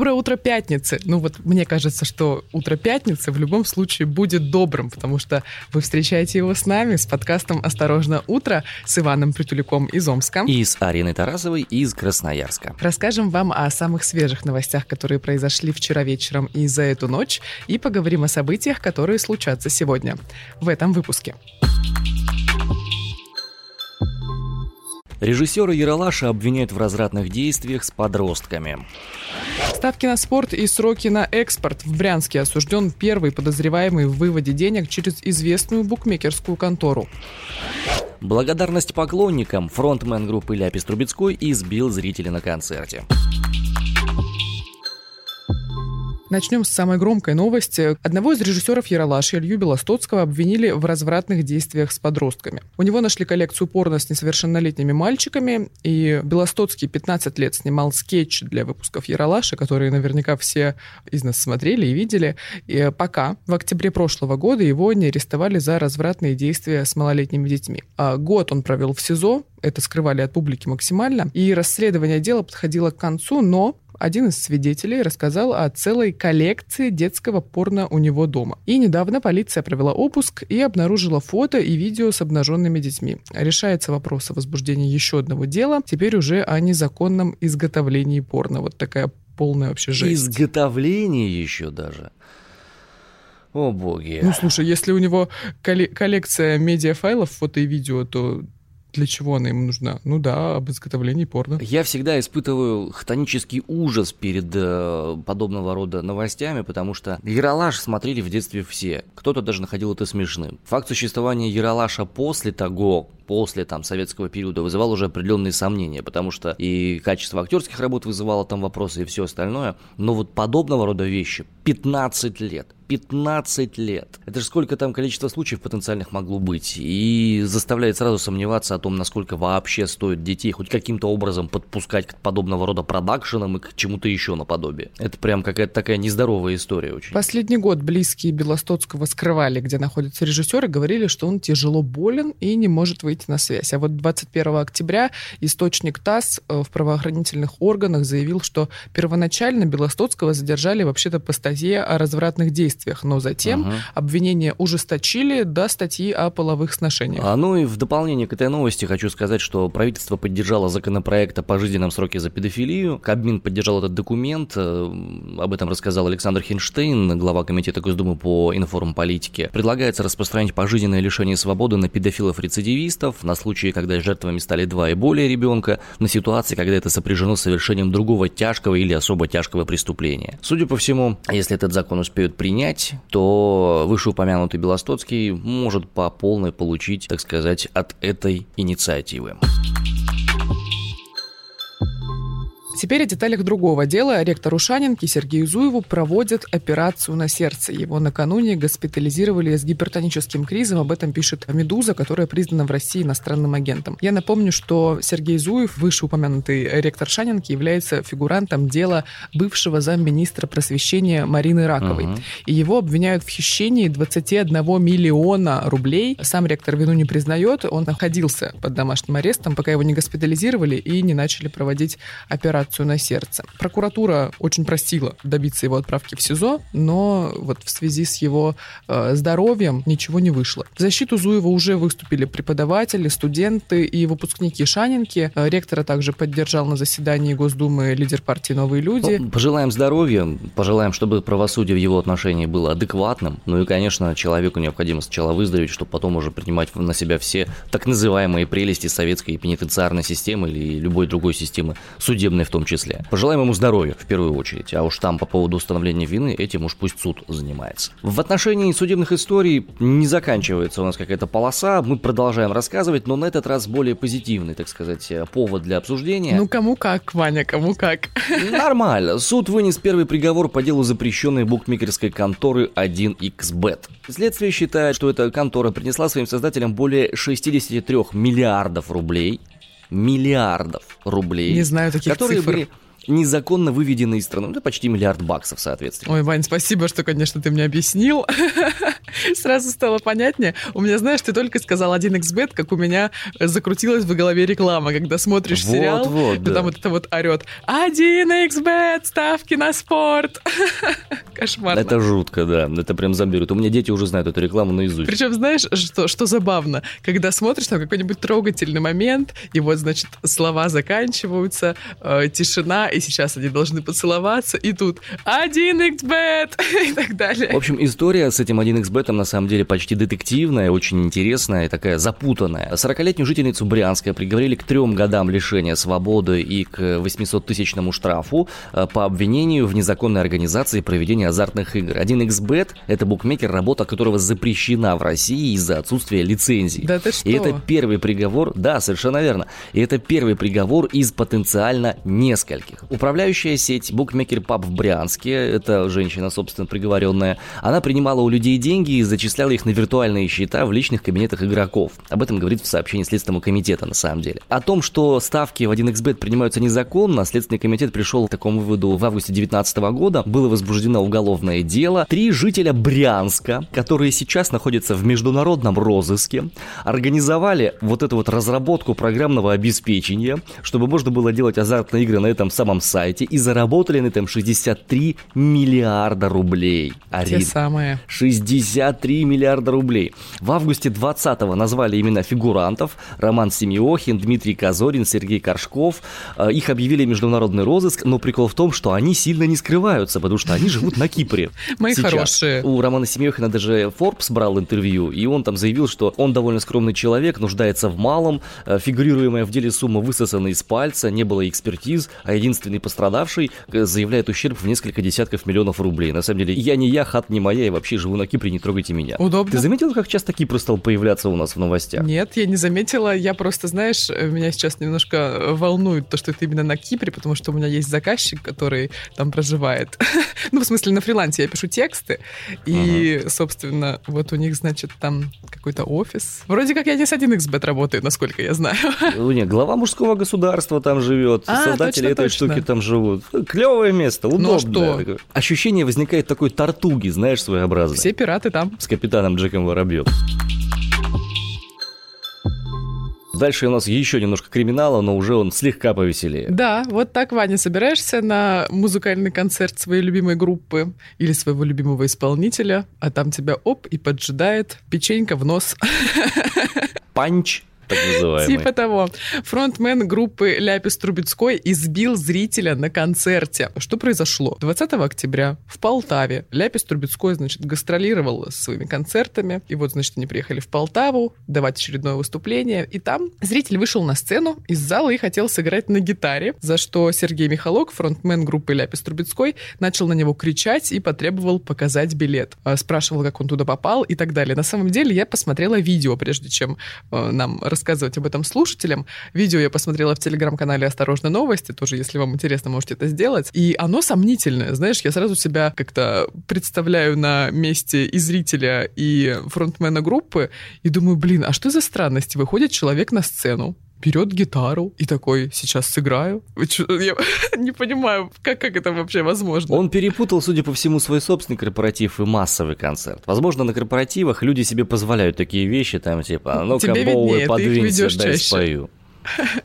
Доброе утро пятницы. Ну вот мне кажется, что утро пятницы в любом случае будет добрым, потому что вы встречаете его с нами, с подкастом «Осторожно, утро» с Иваном Притуляком из Омска. И с Ариной Тарасовой из Красноярска. Расскажем вам о самых свежих новостях, которые произошли вчера вечером и за эту ночь, и поговорим о событиях, которые случатся сегодня. В этом выпуске. Режиссера Яралаша обвиняют в развратных действиях с подростками. Ставки на спорт и сроки на экспорт. В Брянске осужден первый подозреваемый в выводе денег через известную букмекерскую контору. Благодарность поклонникам. Фронтмен группы Ляпис Трубецкой избил зрителя на концерте. Начнем с самой громкой новости. Одного из режиссеров Яралаш, Илью Белостоцкого, обвинили в развратных действиях с подростками. У него нашли коллекцию порно с несовершеннолетними мальчиками, и Белостоцкий 15 лет снимал скетч для выпусков Яралаша, которые наверняка все из нас смотрели и видели. И пока в октябре прошлого года его не арестовали за развратные действия с малолетними детьми. А год он провел в СИЗО, это скрывали от публики максимально, и расследование дела подходило к концу, но один из свидетелей рассказал о целой коллекции детского порно у него дома. И недавно полиция провела обыск и обнаружила фото и видео с обнаженными детьми. Решается вопрос о возбуждении еще одного дела, теперь уже о незаконном изготовлении порно. Вот такая полная вообще жесть. Изготовление еще даже. О боги. Ну, слушай, если у него коллекция медиафайлов, фото и видео, то для чего она им нужна? Ну да, об изготовлении порно. Я всегда испытываю хтонический ужас перед э, подобного рода новостями, потому что Яралаш смотрели в детстве все. Кто-то даже находил это смешным. Факт существования Яралаша после того, после там советского периода вызывал уже определенные сомнения, потому что и качество актерских работ вызывало там вопросы и все остальное. Но вот подобного рода вещи 15 лет 15 лет. Это же сколько там количество случаев потенциальных могло быть. И заставляет сразу сомневаться о том, насколько вообще стоит детей хоть каким-то образом подпускать к подобного рода продакшенам и к чему-то еще наподобие. Это прям какая-то такая нездоровая история очень. Последний год близкие Белостоцкого скрывали, где находится режиссер, и говорили, что он тяжело болен и не может выйти на связь. А вот 21 октября источник ТАСС э, в правоохранительных органах заявил, что первоначально Белостоцкого задержали вообще-то по статье о развратных действиях действиях, но затем угу. обвинения ужесточили до статьи о половых сношениях. А, ну и в дополнение к этой новости хочу сказать, что правительство поддержало законопроект о пожизненном сроке за педофилию. Кабмин поддержал этот документ, э, об этом рассказал Александр Хинштейн, глава комитета Госдумы по информполитике. Предлагается распространить пожизненное лишение свободы на педофилов-рецидивистов, на случаи, когда жертвами стали два и более ребенка, на ситуации, когда это сопряжено с совершением другого тяжкого или особо тяжкого преступления. Судя по всему, если этот закон успеют принять, понять, то вышеупомянутый Белостоцкий может по полной получить, так сказать, от этой инициативы. Теперь о деталях другого дела. Ректору Шанинки Сергею Зуеву проводят операцию на сердце. Его накануне госпитализировали с гипертоническим кризом. Об этом пишет «Медуза», которая признана в России иностранным агентом. Я напомню, что Сергей Зуев, вышеупомянутый ректор Шанинки, является фигурантом дела бывшего замминистра просвещения Марины Раковой. Угу. И его обвиняют в хищении 21 миллиона рублей. Сам ректор вину не признает. Он находился под домашним арестом, пока его не госпитализировали и не начали проводить операцию операцию на сердце. Прокуратура очень просила добиться его отправки в СИЗО, но вот в связи с его э, здоровьем ничего не вышло. В защиту Зуева уже выступили преподаватели, студенты и выпускники Шанинки. Э, ректора также поддержал на заседании Госдумы лидер партии «Новые люди». Ну, пожелаем здоровья, пожелаем, чтобы правосудие в его отношении было адекватным. Ну и, конечно, человеку необходимо сначала выздороветь, чтобы потом уже принимать на себя все так называемые прелести советской пенитенциарной системы или любой другой системы судебной в том том числе. Пожелаем ему здоровья в первую очередь, а уж там по поводу установления вины этим уж пусть суд занимается. В отношении судебных историй не заканчивается у нас какая-то полоса, мы продолжаем рассказывать, но на этот раз более позитивный, так сказать, повод для обсуждения. Ну кому как, Ваня, кому как. Нормально. Суд вынес первый приговор по делу запрещенной букмекерской конторы 1xbet. Следствие считает, что эта контора принесла своим создателям более 63 миллиардов рублей, миллиардов рублей. Не знаю таких которые цифр. Были незаконно выведены из страны. Ну, это почти миллиард баксов, соответственно. Ой, Вань, спасибо, что, конечно, ты мне объяснил. Сразу стало понятнее. У меня, знаешь, ты только сказал 1xbet, как у меня закрутилась в голове реклама, когда смотришь Вот, сериал, вот, да. там вот это вот орет 1xbet, ставки на спорт. Кошмарно. Это жутко, да. Это прям заберут. У меня дети уже знают эту рекламу наизусть. Причем, знаешь, что, что забавно, когда смотришь там какой-нибудь трогательный момент, и вот, значит, слова заканчиваются, э, тишина, и сейчас они должны поцеловаться, и тут 1xbet и так далее. В общем, история с этим 1xbet на самом деле почти детективная, очень интересная и такая запутанная. 40-летнюю жительницу Брянска приговорили к трем годам лишения свободы и к 800-тысячному штрафу э, по обвинению в незаконной организации проведения азартных игр. 1xbet – это букмекер, работа которого запрещена в России из-за отсутствия лицензии. Да ты что? И это первый приговор, да, совершенно верно. И это первый приговор из потенциально нескольких. Управляющая сеть Букмекер Паб в Брянске, это женщина, собственно, приговоренная, она принимала у людей деньги и зачисляла их на виртуальные счета в личных кабинетах игроков. Об этом говорит в сообщении Следственного комитета, на самом деле. О том, что ставки в 1xbet принимаются незаконно, Следственный комитет пришел к такому выводу в августе 2019 года. Было возбуждено уголовное дело. Три жителя Брянска, которые сейчас находятся в международном розыске, организовали вот эту вот разработку программного обеспечения, чтобы можно было делать азартные игры на этом самом сайте, и заработали на этом 63 миллиарда рублей. Те Арин, самые. 63 миллиарда рублей. В августе 20-го назвали имена фигурантов. Роман Семиохин, Дмитрий Казорин, Сергей Коршков. Э, Их объявили международный розыск, но прикол в том, что они сильно не скрываются, потому что они живут на Кипре. Мои Сейчас. хорошие. У Романа Семиохина даже Forbes брал интервью, и он там заявил, что он довольно скромный человек, нуждается в малом, э, фигурируемая в деле сумма высосана из пальца, не было экспертиз, а единственный пострадавший э, заявляет ущерб в несколько десятков миллионов рублей. На самом деле, я не я, хат не моя, я вообще живу на Кипре, не трогайте меня. Удобно. Ты заметил, как часто Кипр стал появляться у нас в новостях? Нет, я не заметила. Я просто, знаешь, меня сейчас немножко волнует то, что это именно на Кипре, потому что у меня есть заказчик, который там проживает. ну, в смысле, на фрилансе я пишу тексты, и, собственно, вот у них, значит, там какой-то офис. Вроде как я не с 1xbet работаю, насколько я знаю. Ну, не, глава мужского государства там живет, А, создатели точно, этой точно. штуки там живут. Клевое место, удобное. Ну, а что? такое. Ощущение возникает такой тартуги, знаешь, своеобразной. Все пираты там. с капитаном Джеком Воробьев. Дальше у нас еще немножко криминала, но уже он слегка повеселее. Да, вот так, Ваня, собираешься на музыкальный концерт своей любимой группы или своего любимого исполнителя, а там тебя оп и поджидает печенька в нос. Панч, так называемый. Типа того. Фронтмен группы Ляпис Трубецкой избил зрителя на концерте. Что произошло? 20 октября в Полтаве Ляпис Трубецкой, значит, гастролировал со своими концертами. И вот, значит, они приехали в Полтаву давать очередное выступление. И там зритель вышел на сцену из зала и хотел сыграть на гитаре, за что Сергей Михалок, фронтмен группы Ляпис Трубецкой, начал на него кричать и потребовал показать билет. А, Спрашивал, как он туда попал и так далее. На самом деле я посмотрела видео, прежде чем э, нам рассказывать об этом слушателям. Видео я посмотрела в телеграм-канале «Осторожно, новости». Тоже, если вам интересно, можете это сделать. И оно сомнительное. Знаешь, я сразу себя как-то представляю на месте и зрителя, и фронтмена группы, и думаю, блин, а что за странность? Выходит человек на сцену, берет гитару и такой, сейчас сыграю. Я не понимаю, как, как это вообще возможно. Он перепутал, судя по всему, свой собственный корпоратив и массовый концерт. Возможно, на корпоративах люди себе позволяют такие вещи, там типа, «А ну-ка, их подвинься, дай чаще». спою.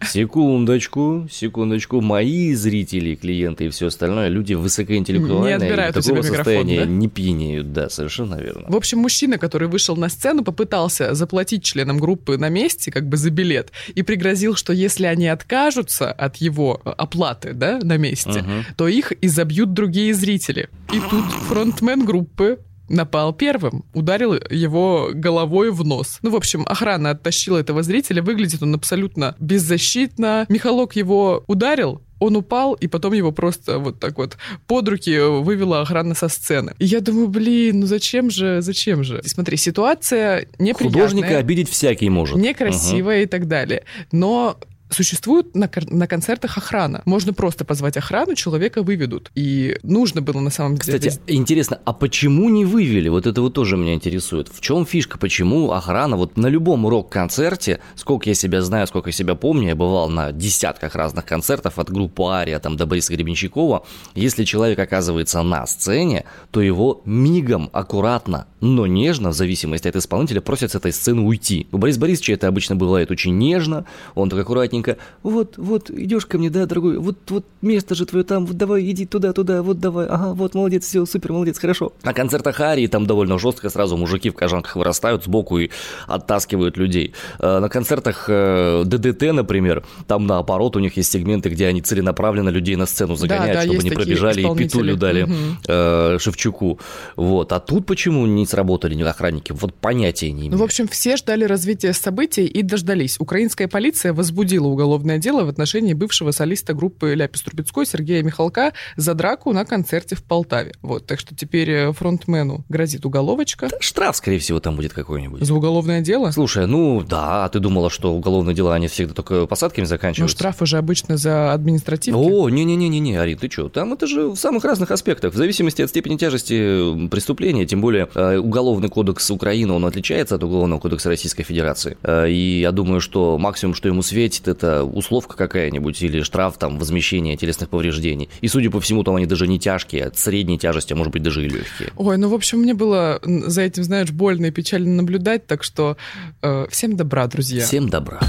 Секундочку, секундочку. Мои зрители, клиенты и все остальное, люди высокоинтеллектуальные. Не отбирают и у тебя такого микрофон, состояния да? не пьянеют. Да, совершенно верно. В общем, мужчина, который вышел на сцену, попытался заплатить членам группы на месте, как бы за билет, и пригрозил, что если они откажутся от его оплаты, да, на месте, Мгм. то их изобьют другие зрители. И тут фронтмен группы напал первым, ударил его головой в нос. Ну, в общем, охрана оттащила этого зрителя, выглядит он абсолютно беззащитно. Михалок его ударил, он упал, и потом его просто вот так вот под руки вывела охрана со сцены. И я думаю, блин, ну зачем же, зачем же? Смотри, ситуация неприятная. Художника обидеть всякий может. Некрасивая и так далее. Но существует на, на концертах охрана. Можно просто позвать охрану, человека выведут. И нужно было на самом деле... Кстати, интересно, а почему не вывели? Вот это вот тоже меня интересует. В чем фишка? Почему охрана вот на любом рок-концерте, сколько я себя знаю, сколько я себя помню, я бывал на десятках разных концертов от группы Ария там до Бориса Гребенщикова, если человек оказывается на сцене, то его мигом, аккуратно, но нежно, в зависимости от исполнителя, просят с этой сцены уйти. У Бориса Борисовича это обычно бывает очень нежно, он так аккуратненько, вот, вот, идешь ко мне, да, дорогой, вот, вот место же твое там, вот давай, иди туда, туда, вот давай, ага, вот, молодец, все, супер, молодец, хорошо. На концертах Арии там довольно жестко сразу мужики в кожанках вырастают сбоку и оттаскивают людей. Э, на концертах э, ДДТ, например, там наоборот у них есть сегменты, где они целенаправленно людей на сцену загоняют, да, да, чтобы не пробежали и петулю дали угу. э, Шевчуку. Вот. А тут почему не сработали охранники? Вот понятия не имею. Ну, в общем, все ждали развития событий и дождались. Украинская полиция возбудила уголовное дело в отношении бывшего солиста группы Ляпис Трубецкой Сергея Михалка за драку на концерте в Полтаве. Вот, так что теперь э, фронтмену грозит уголовочка. Да, штраф, скорее всего, там будет какой-нибудь. За уголовное дело? Слушай, ну да, а ты думала, что уголовные дела, они всегда только посадками заканчиваются? Ну, штрафы же обычно за административки. О, не-не-не-не, Ари, ты что? Там это же в самых разных аспектах, в зависимости от степени тяжести преступления, тем более э, уголовный кодекс Украины, он отличается от уголовного кодекса Российской Федерации. Э, и я думаю, что максимум, что ему светит, это условка какая-нибудь или штраф, там, возмещение телесных повреждений. И, судя по всему, там они даже не тяжкие, а средней тяжести, а может быть, даже и легкие. Ой, ну, в общем, мне было за этим, знаешь, больно и печально наблюдать, так что э, всем добра, друзья. Всем добра.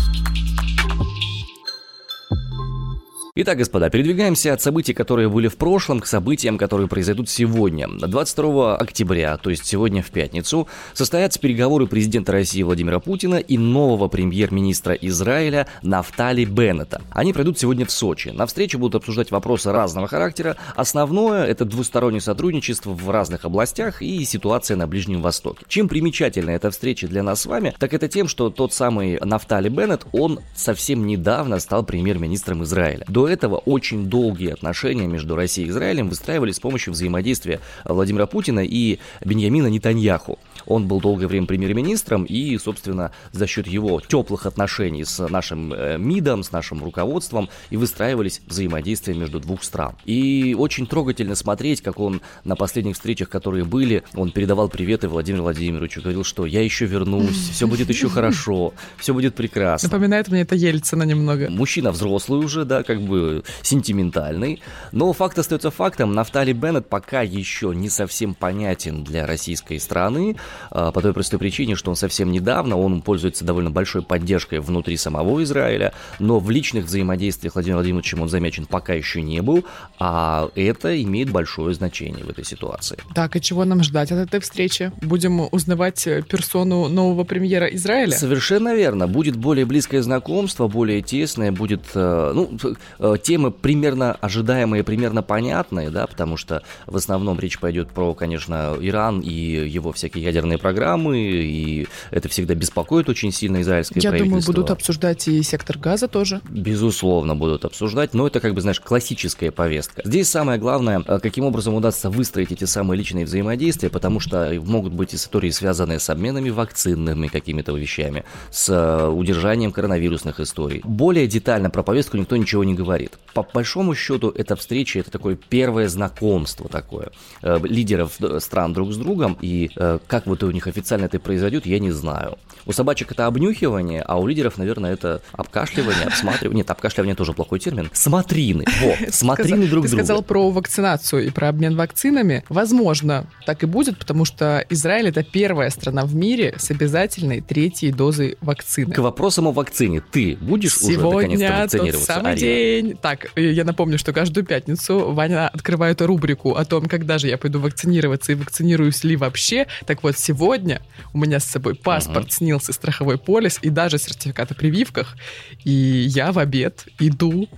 Итак, господа, передвигаемся от событий, которые были в прошлом, к событиям, которые произойдут сегодня. 22 октября, то есть сегодня в пятницу, состоятся переговоры президента России Владимира Путина и нового премьер-министра Израиля Нафтали Беннета. Они пройдут сегодня в Сочи. На встрече будут обсуждать вопросы разного характера. Основное – это двустороннее сотрудничество в разных областях и ситуация на Ближнем Востоке. Чем примечательна эта встреча для нас с вами, так это тем, что тот самый Нафтали Беннет, он совсем недавно стал премьер-министром Израиля. До этого очень долгие отношения между Россией и Израилем выстраивались с помощью взаимодействия Владимира Путина и Беньямина Нетаньяху. Он был долгое время премьер-министром, и, собственно, за счет его теплых отношений с нашим э, МИДом, с нашим руководством, и выстраивались взаимодействия между двух стран. И очень трогательно смотреть, как он на последних встречах, которые были, он передавал приветы Владимиру Владимировичу, говорил, что я еще вернусь, все будет еще хорошо, все будет прекрасно. Напоминает мне это Ельцина немного. Мужчина взрослый уже, да, как бы сентиментальный. Но факт остается фактом, Нафтали Беннет пока еще не совсем понятен для российской страны, а, по той простой причине, что он совсем недавно, он пользуется довольно большой поддержкой внутри самого Израиля, но в личных взаимодействиях Владимир Владимировичем он замечен пока еще не был, а это имеет большое значение в этой ситуации. Так, и чего нам ждать от этой встречи? Будем узнавать э, персону нового премьера Израиля? Совершенно верно. Будет более близкое знакомство, более тесное, будет, э, ну, э, темы примерно ожидаемые, примерно понятные, да, потому что в основном речь пойдет про, конечно, Иран и его всякие ядерные программы, и это всегда беспокоит очень сильно израильское Я правительство. думаю, будут обсуждать и сектор газа тоже. Безусловно, будут обсуждать, но это, как бы, знаешь, классическая повестка. Здесь самое главное, э, каким образом удастся выстроить эти самые личные взаимодействия, потому что могут быть истории, связанные с обменами вакцинными какими-то вещами, с э, удержанием коронавирусных историй. Более детально про повестку никто ничего не говорит говорит. По большому счету, эта встреча, это такое первое знакомство такое э, лидеров э, стран друг с другом, и э, как вот у них официально это произойдет, я не знаю. У собачек это обнюхивание, а у лидеров, наверное, это обкашливание, обсматривание. Нет, обкашливание тоже плохой термин. Смотрины. Во, смотрины друг друга. Ты сказал про вакцинацию и про обмен вакцинами. Возможно, так и будет, потому что Израиль это первая страна в мире с обязательной третьей дозой вакцины. К вопросам о вакцине. Ты будешь Сегодня уже наконец-то вакцинироваться, тот самый Арина? День. Так, я напомню, что каждую пятницу Ваня открывает рубрику о том, когда же я пойду вакцинироваться и вакцинируюсь ли вообще. Так вот, сегодня у меня с собой паспорт, uh-huh сохранился страховой полис и даже сертификат о прививках. И я в обед иду,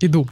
иду.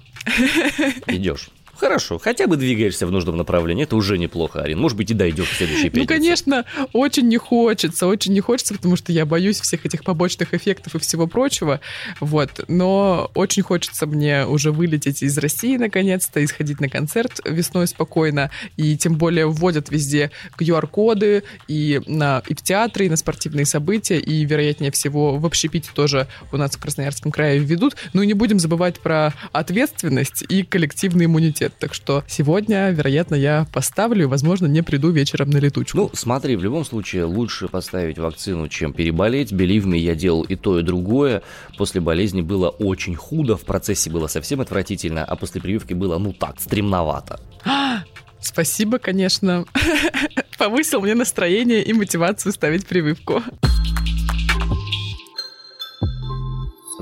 Идешь. Хорошо, хотя бы двигаешься в нужном направлении, это уже неплохо, Арин. Может быть, и дойдешь в следующей пятнице. Ну, конечно, очень не хочется, очень не хочется, потому что я боюсь всех этих побочных эффектов и всего прочего, вот. Но очень хочется мне уже вылететь из России наконец-то и сходить на концерт весной спокойно, и тем более вводят везде QR-коды и, на, и в театры, и на спортивные события, и, вероятнее всего, в общепите тоже у нас в Красноярском крае введут. Ну и не будем забывать про ответственность и коллективный иммунитет. Так что сегодня, вероятно, я поставлю и, возможно, не приду вечером на летучку. Ну, смотри, в любом случае лучше поставить вакцину, чем переболеть. Believe me, я делал и то, и другое. После болезни было очень худо, в процессе было совсем отвратительно, а после прививки было, ну так, стремновато. Спасибо, конечно. Повысил мне настроение и мотивацию ставить прививку.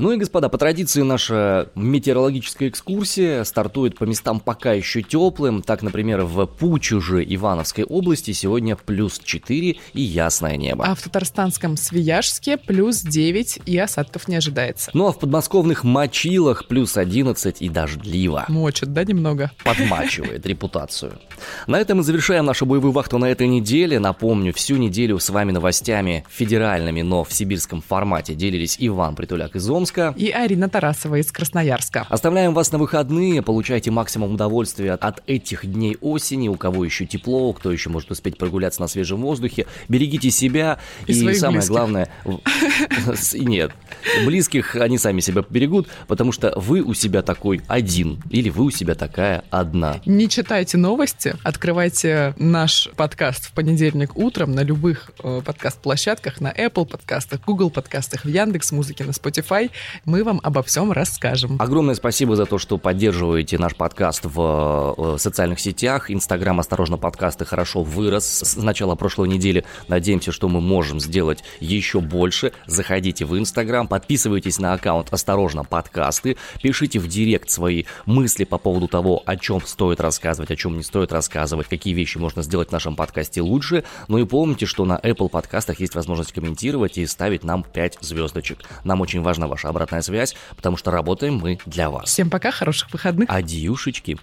Ну и, господа, по традиции наша метеорологическая экскурсия стартует по местам пока еще теплым. Так, например, в Пучуже Ивановской области сегодня плюс 4 и ясное небо. А в татарстанском Свияжске плюс 9 и осадков не ожидается. Ну а в подмосковных Мочилах плюс 11 и дождливо. Мочит, да, немного? Подмачивает репутацию. На этом мы завершаем нашу боевую вахту на этой неделе. Напомню, всю неделю с вами новостями федеральными, но в сибирском формате делились Иван Притуляк из Омска, Омска. И Арина Тарасова из Красноярска. Оставляем вас на выходные, получайте максимум удовольствия от этих дней осени, у кого еще тепло, кто еще может успеть прогуляться на свежем воздухе. Берегите себя и, и самое близких. главное... Нет, близких они сами себя берегут, потому что вы у себя такой один, или вы у себя такая одна. Не читайте новости, открывайте наш подкаст в понедельник утром на любых э, подкаст-площадках, на Apple подкастах, Google подкастах, в Яндекс Музыке, на Spotify мы вам обо всем расскажем. Огромное спасибо за то, что поддерживаете наш подкаст в э, социальных сетях. Инстаграм «Осторожно, подкасты» хорошо вырос с начала прошлой недели. Надеемся, что мы можем сделать еще больше. Заходите в Инстаграм, подписывайтесь на аккаунт «Осторожно, подкасты», пишите в директ свои мысли по поводу того, о чем стоит рассказывать, о чем не стоит рассказывать, какие вещи можно сделать в нашем подкасте лучше. Ну и помните, что на Apple подкастах есть возможность комментировать и ставить нам 5 звездочек. Нам очень важна ваша обратная связь, потому что работаем мы для вас. Всем пока, хороших выходных. Адьюшечки.